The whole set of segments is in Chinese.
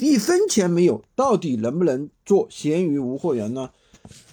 一分钱没有，到底能不能做闲鱼无货源呢？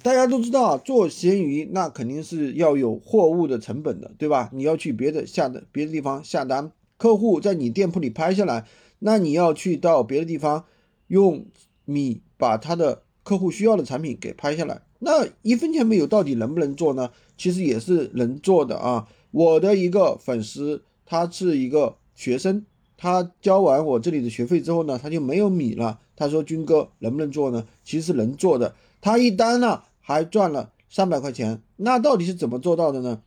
大家都知道，做闲鱼那肯定是要有货物的成本的，对吧？你要去别的下的别的地方下单，客户在你店铺里拍下来，那你要去到别的地方用米把他的客户需要的产品给拍下来，那一分钱没有，到底能不能做呢？其实也是能做的啊。我的一个粉丝，他是一个学生，他交完我这里的学费之后呢，他就没有米了。他说：“军哥能不能做呢？”其实能做的，他一单呢还赚了三百块钱。那到底是怎么做到的呢？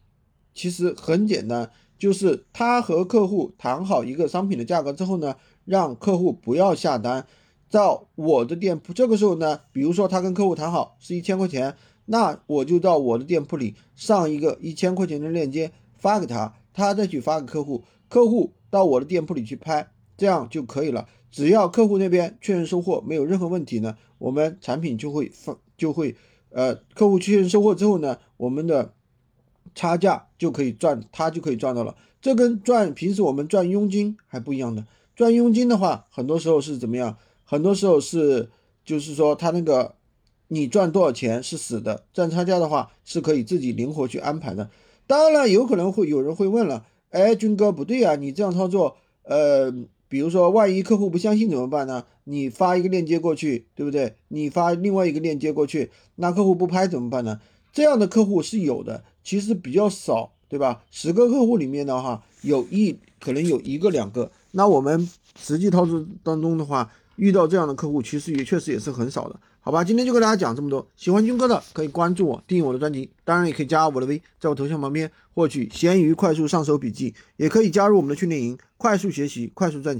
其实很简单，就是他和客户谈好一个商品的价格之后呢，让客户不要下单，到我的店铺。这个时候呢，比如说他跟客户谈好是一千块钱，那我就到我的店铺里上一个一千块钱的链接。发给他，他再去发给客户，客户到我的店铺里去拍，这样就可以了。只要客户那边确认收货没有任何问题呢，我们产品就会放就会，呃，客户确认收货之后呢，我们的差价就可以赚，他就可以赚到了。这跟赚平时我们赚佣金还不一样的。赚佣金的话，很多时候是怎么样？很多时候是就是说他那个你赚多少钱是死的，赚差价的话是可以自己灵活去安排的。当然了，有可能会有人会问了，哎，军哥不对啊，你这样操作，呃，比如说万一客户不相信怎么办呢？你发一个链接过去，对不对？你发另外一个链接过去，那客户不拍怎么办呢？这样的客户是有的，其实比较少，对吧？十个客户里面的话，有一可能有一个两个。那我们实际操作当中的话，遇到这样的客户，其实也确实也是很少的。好吧，今天就跟大家讲这么多。喜欢军哥的可以关注我，订阅我的专辑，当然也可以加我的微，在我头像旁边获取闲鱼快速上手笔记，也可以加入我们的训练营，快速学习，快速赚钱。